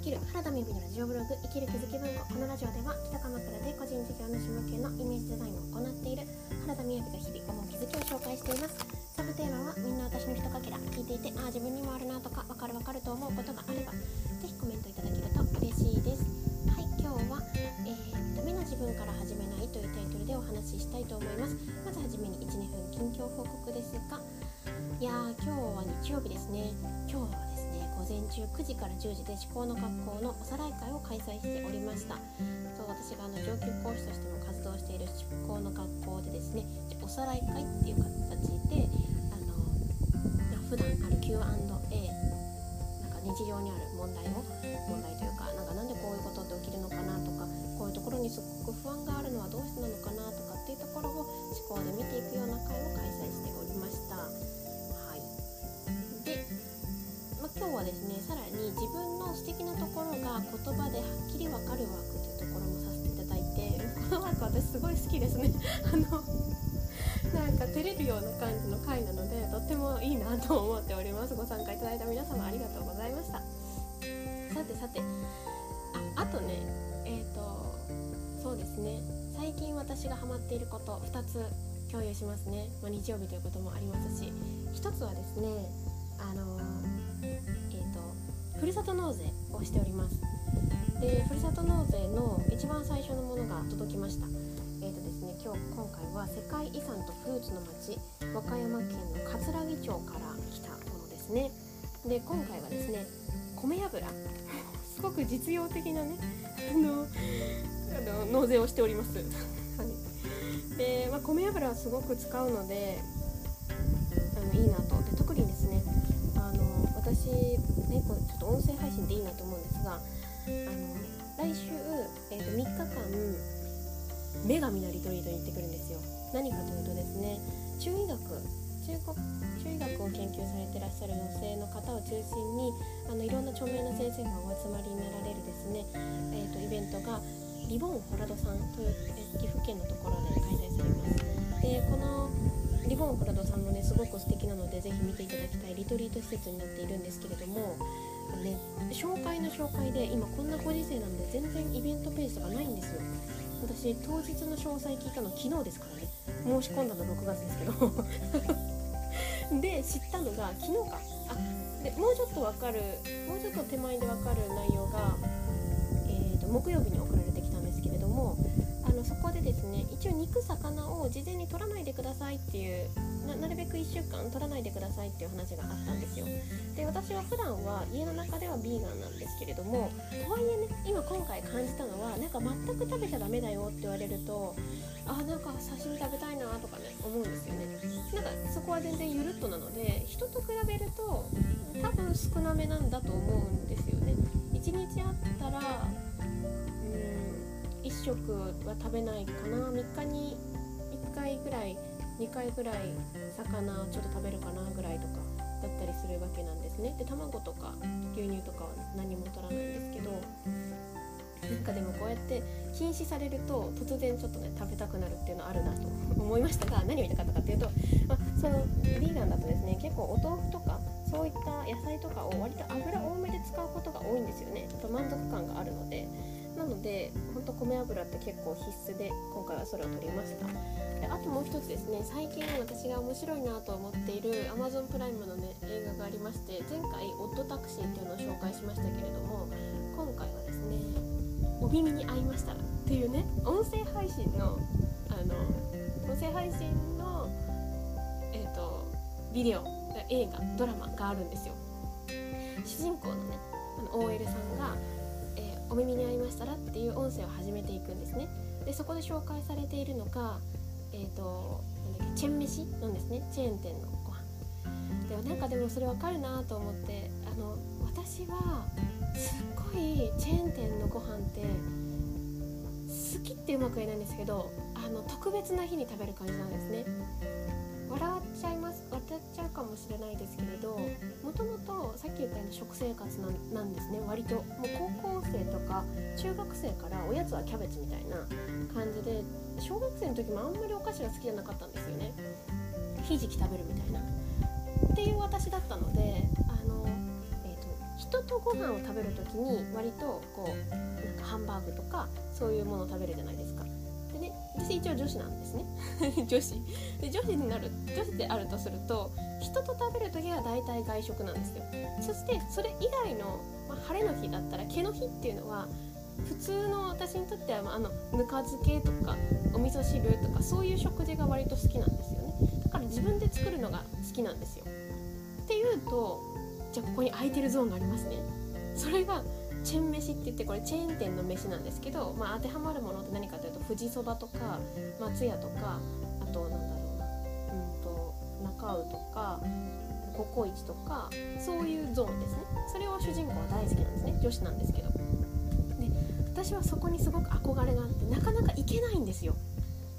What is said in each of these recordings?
生きる原田美美のラジオブログ生きる気づき文庫このラジオでは北鎌倉で個人事業主向けのイメージデザインを行っている原田美美が日々思う気づきを紹介しています。サブテーマはみんな私の一かけら聞いていてああ自分にもあるなとかわかるわかると思うことがあればぜひコメントいただけると嬉しいです。はい今日は、えー、ダメな自分から始めないというタイトルでお話ししたいと思いますまずはじめに12分近況報告ですがいやー今日は日曜日ですね。今日は前中9時から10時で思考の学校のおさらい会を開催しておりました。そう私があの上級講師としても活動している思考の学校でですねおさらい会っていう形であの普段ある Q&A なんか日常にある問題を問題というかなんかなんでこういうことって起きるのかなとかこういうところにすごく不安があるのはどうしてなのかなとかっていうところを思考で見ていくような会を開催今日はですねさらに自分の素敵なところが言葉ではっきりわかるワークというところもさせていただいてこのワーク私すごい好きですね。あのなんか照れるような感じの回なのでとってもいいなと思っております。ご参加いただいた皆様ありがとうございました。さてさてああとねえっ、ー、とそうですね。最近私がハマっていること2つ共有しますね、まあ、日曜日ということもありますし。1つはですねあのふるさと納税をしております。でふるさと納税の一番最初のものが届きました。えーとですね、今日今回は世界遺産とフルーツの町和歌山県のかつらぎ町から来たものですね。で今回はですね米油。すごく実用的なねあのあの納税をしております。はい。で、まあ、米油はすごく使うのであのいいなと音声配信でいいなと思うんですがあの来週、えーと、3日間女神のリトリートに行ってくるんですよ。何かというとですね中医学中国中医学を研究されてらっしゃる女性の方を中心にあのいろんな著名な先生がお集まりになられるですね、えーと、イベントがリボンホラドさんという、え岐阜県のところで開催されます。でこのリボンプラドさんもねすごく素敵なのでぜひ見ていただきたいリトリート施設になっているんですけれどもね紹介の紹介で今こんなご時世なんで全然イベントページとかないんですよ。私当日の詳細聞いたの昨日ですからね。申し込んだの6月ですけど。で知ったのが昨日か。あでもうちょっと分かるもうちょっと手前で分かる内容が、えーと木曜日に送らのそこでですね一応肉魚を事前に取らないでくださいっていうなるべく1週間取らないでくださいっていう話があったんですよ。で私は普段は家の中ではビーガンなんですけれどもとはいえね今今回感じたのはなんか全く食べちゃダメだよって言われるとあなんか刺身食べたいなとかね思うんですよね。なんかそこは全然ゆるっとなので人と比べると多分少なめなんだと思うんですよね。1日あったら1食は食べないかな。3日に1回ぐらい2回ぐらい魚ちょっと食べるかなぐらいとかだったりするわけなんですね。で卵とか牛乳とかは何も取らないんですけどなんかでもこうやって禁止されると突然ちょっとね食べたくなるっていうのあるなと思いましたが 何を言いたかったかっていうと、まあ、そのヴィーガンだとですね結構お豆腐とかそういった野菜とかを割と油多めで使うことが多いんですよね。ちょっ。と満足感があるので。なのでほんと米油って結構必須で今回はそれを取りました。であともう一つですね最近私が面白いなと思っている Amazon プライムのね映画がありまして前回「オッドタクシー」っていうのを紹介しましたけれども今回はですね「お耳に合いましたら」っていうね音声配信のあの音声配信のえっ、ー、とビデオ映画ドラマがあるんですよ。主人公のねあの OL さんがお耳に合いましたらっていう音声を始めていくんですね。でそこで紹介されているのがえっ、ー、となんだっけチェン飯なんですね。チェーン店のご飯。でもなんかでもそれ分かるなと思ってあの私はすっごいチェーン店のご飯って好きってうまく言えないんですけどの特別な日に食べる感じなんですね。笑っちゃいます笑っちゃうかもしれないですけれどもともとさっき言ったように食生活なんですね。割ともう高校生とか中学生からおやつはキャベツみたいな感じで小学生の時もあんまりお菓子が好きじゃなかったんですよね。ひじき食べるみたいな。っていう私だったのであの、えーと、人とご飯を食べる時に割とこうなんかハンバーグとかそういうものを食べるじゃないですか。ね私一応女子なんですね。女子。で女子になる女子であるとすると人と食べる時は大体外食なんですよ。そしてそれ以外の、まあ、晴れの日だったら毛の日っていうのは普通の私にとっては、まあ、あのぬか漬けとかお味噌汁とかそういう食事が割と好きなんですよね。だから自分で作るのが好きなんですよ。っていうとじゃあここに空いてるゾーンがありますね。それがチェーン飯って言ってこれチェーン店の飯なんですけど、まあ、当てはまるものって何かというと富士そばとか松屋とかあとなんだろうなうんと中尾とかココイチとかそういうゾーンですね。それを主人公は大好きなんですね。女子なんですけど。で私はそこにすごく憧れがあってなかなか行けないんですよ。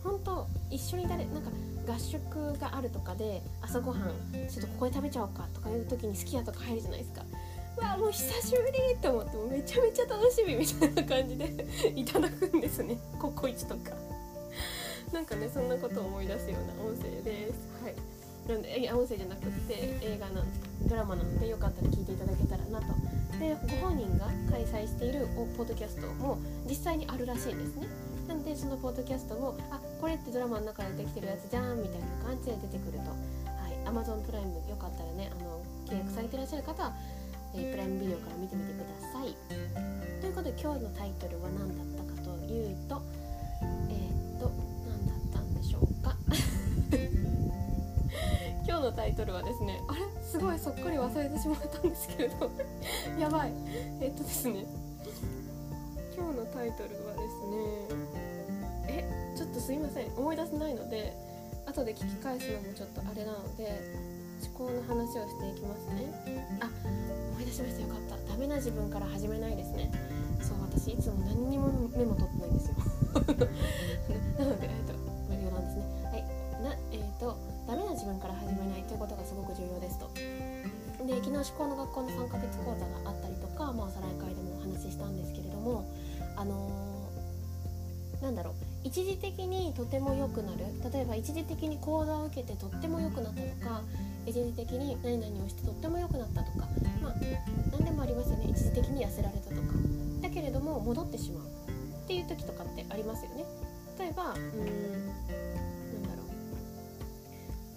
本当一緒に誰なんか合宿があるとかで朝ごはんちょっとここで食べちゃおうかとかいう時に好き家とか入るじゃないですか。わもう久しぶりと思ってもめちゃめちゃ楽しみみたいな感じでいただくんですねココイチとか。なんかねそんなことを思い出すような音声です。はい。なんでいや音声じゃなくって映画なドラマなのでよかったら聞いていただけたらなと。でご本人が開催しているポッドキャストも実際にあるらしいんですね。なのでそのポッドキャストをあこれってドラマの中でできてるやつじゃんみたいな感じで出てくると、はい、Amazon プライムよかったらねあの契約されてらっしゃる方は、えー、プライムビデオから見てみてください。ということで今日のタイトルは何だったかというとえー、っと何だったんでしょうか？今日のタイトルはですねあれ？すごいそっくり忘れてしまったんですけれど。やばい。えー、っとですね今日のタイトルはですねえちょっとすいません。思い出せないので後で聞き返すのもちょっとあれなので思考の話をしていき自分から始めないですね。そう私いつも何にもメモ取ってないんですよ。なのでえっと余談ですね。はい。なえっ、ー、とダメな自分から始めないということがすごく重要ですと。で昨日思考の学校の3ヶ月講座があったりとか、まあ、おさらい会でもお話ししたんですけれどもあのー、なんだろう。一時的にとても良くなる。例えば一時的に講座を受けてとっても良くなったとか一時的に何々をしてとっても良くなったとかまあ何でもありますよね。一時的に痩せられたとか。だけれども戻ってしまう。っていう時とかってありますよね。例えばうーんなんだろ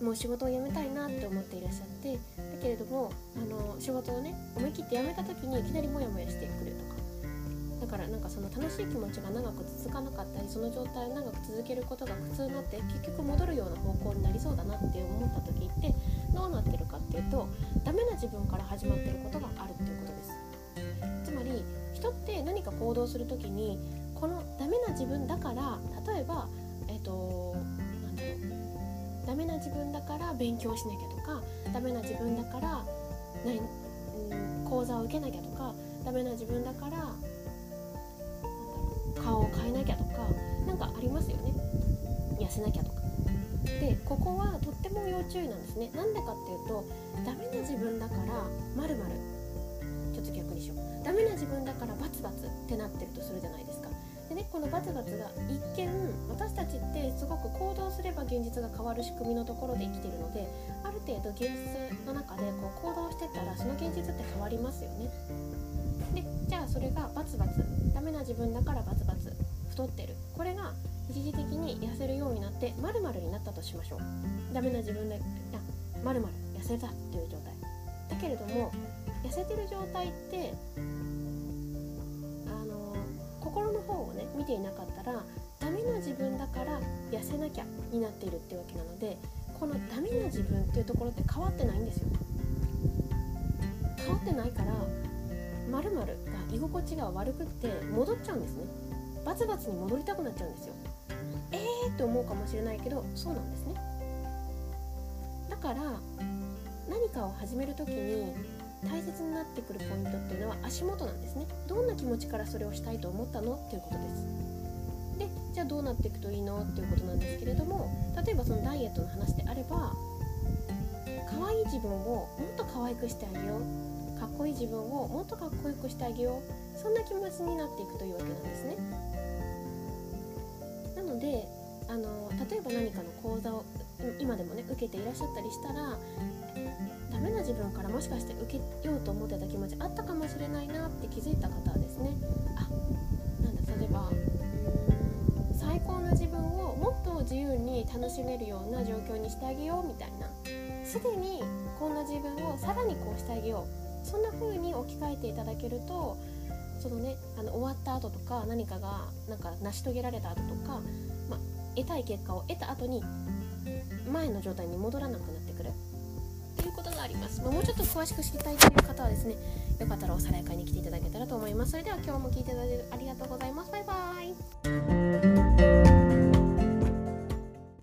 う。もう仕事を辞めたいなって思っていらっしゃって。だけれどもあの仕事をね思い切って辞めた時にいきなりモヤモヤしてくるとか。からなんかその楽しい気持ちが長く続かなかったりその状態を長く続けることが苦痛になって結局戻るような方向になりそうだなって思った時ってどうなってるかっていうとダメな自分から始まってることがあるっていうことです。つまり人って何か行動する時にこのダメな自分だから例えばえっ、となんだろうダメな自分だから勉強しなきゃとかダメな自分だから何、講座を受けなきゃとかダメな自分だからでここはとっても要注意なんですね。なんでかっていうとダメな自分だからまるまるちょっと逆にしよう。ダメな自分だからバツバツってなってるとするじゃないですか。でねこのバツバツが一見私たちってすごく行動すれば現実が変わる仕組みのところで生きてるのである程度現実の中でこう行動してたらその現実って変わりますよね。でじゃあそれがバツバツ。ダメな自分だからバツバツ。太ってる。これが一時的に痩せるようになってまるになったとしましょう。ダメな自分であまる痩せたっていう状態。だけれども痩せてる状態ってあの心の方をね見ていなかったらダメな自分だから痩せなきゃになっているってわけなのでこのダメな自分っていうところって変わってないんですよ。変わってないからまるが居心地が悪くって戻っちゃうんですね。バツバツに戻りたくなっちゃうんですよ。えーって思うかもしれないけどそうなんですね。だから何かを始める時に大切になってくるポイントっていうのは足元なんですね。どんな気持ちからそれをしたいと思ったのっていうことです。でじゃあどうなっていくといいのっていうことなんですけれども例えばそのダイエットの話であれば可愛い自分をもっと可愛くしてあげよう。かっこいい自分をもっとかっこよくしてあげよう。そんな気持ちになっていくというわけなんですね。のであの例えば何かの講座を今でもね受けていらっしゃったりしたらダメな自分からもしかして受けようと思ってた気持ちあったかもしれないなって気づいた方はですねあなんだ例えば最高の自分をもっと自由に楽しめるような状況にしてあげようみたいなすでにこんな自分をさらにこうしてあげようそんな風に置き換えていただけるとそのねあの終わった後とか何かがなんか成し遂げられた後とか、ま、得たい結果を得た後に前の状態に戻らなくなってくる。ということがあります、まあ、もうちょっと詳しく知りたいという方はですねよかったらおさらい会に来ていただけたらと思います。それでは今日も聞いていただいてありがとうございます。バイバーイ。